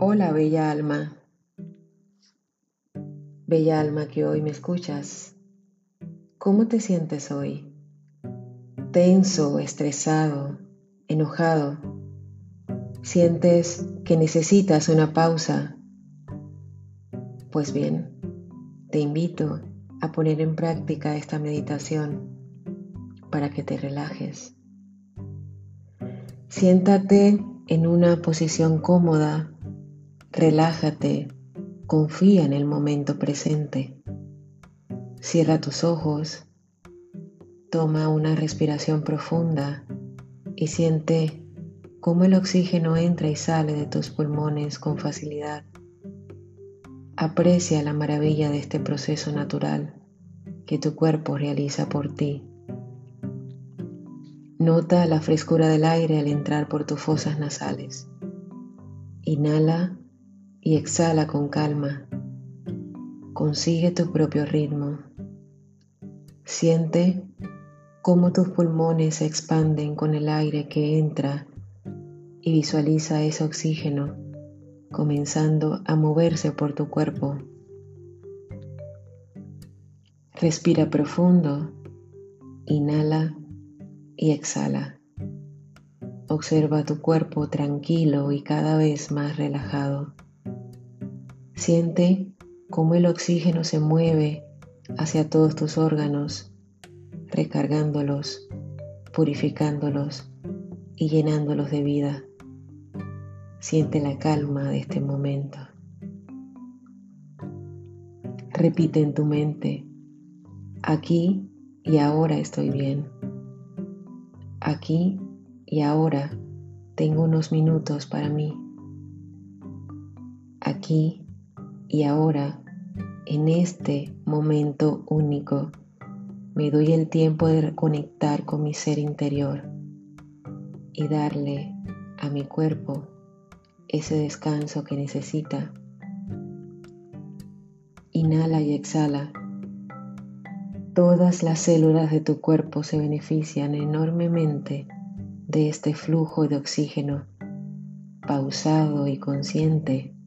Hola, bella alma. Bella alma que hoy me escuchas. ¿Cómo te sientes hoy? ¿Tenso, estresado, enojado? ¿Sientes que necesitas una pausa? Pues bien, te invito a poner en práctica esta meditación para que te relajes. Siéntate en una posición cómoda, relájate, confía en el momento presente. Cierra tus ojos, toma una respiración profunda y siente cómo el oxígeno entra y sale de tus pulmones con facilidad. Aprecia la maravilla de este proceso natural que tu cuerpo realiza por ti. Nota la frescura del aire al entrar por tus fosas nasales. Inhala y exhala con calma. Consigue tu propio ritmo. Siente cómo tus pulmones se expanden con el aire que entra y visualiza ese oxígeno comenzando a moverse por tu cuerpo. Respira profundo, inhala y exhala. Observa tu cuerpo tranquilo y cada vez más relajado. Siente cómo el oxígeno se mueve hacia todos tus órganos, recargándolos, purificándolos y llenándolos de vida. Siente la calma de este momento. Repite en tu mente, aquí y ahora estoy bien. Aquí y ahora tengo unos minutos para mí. Aquí y ahora, en este momento único, me doy el tiempo de reconectar con mi ser interior y darle a mi cuerpo ese descanso que necesita. Inhala y exhala. Todas las células de tu cuerpo se benefician enormemente de este flujo de oxígeno pausado y consciente.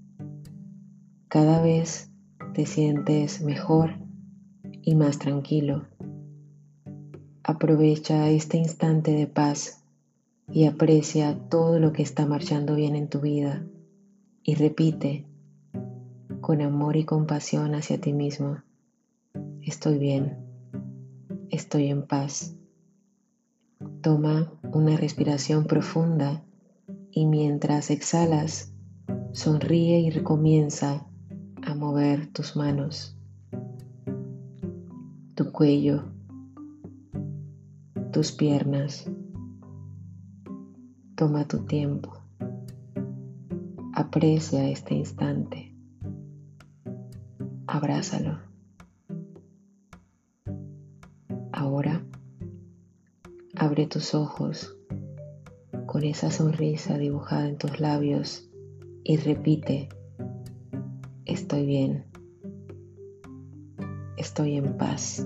Cada vez te sientes mejor y más tranquilo. Aprovecha este instante de paz y aprecia todo lo que está marchando bien en tu vida y repite con amor y compasión hacia ti mismo, estoy bien, estoy en paz. Toma una respiración profunda y mientras exhalas, sonríe y recomienza mover tus manos, tu cuello, tus piernas, Toma tu tiempo. Aprecia este instante. Abrázalo. Ahora abre tus ojos con esa sonrisa dibujada en tus labios y repite, estoy bien, estoy en paz.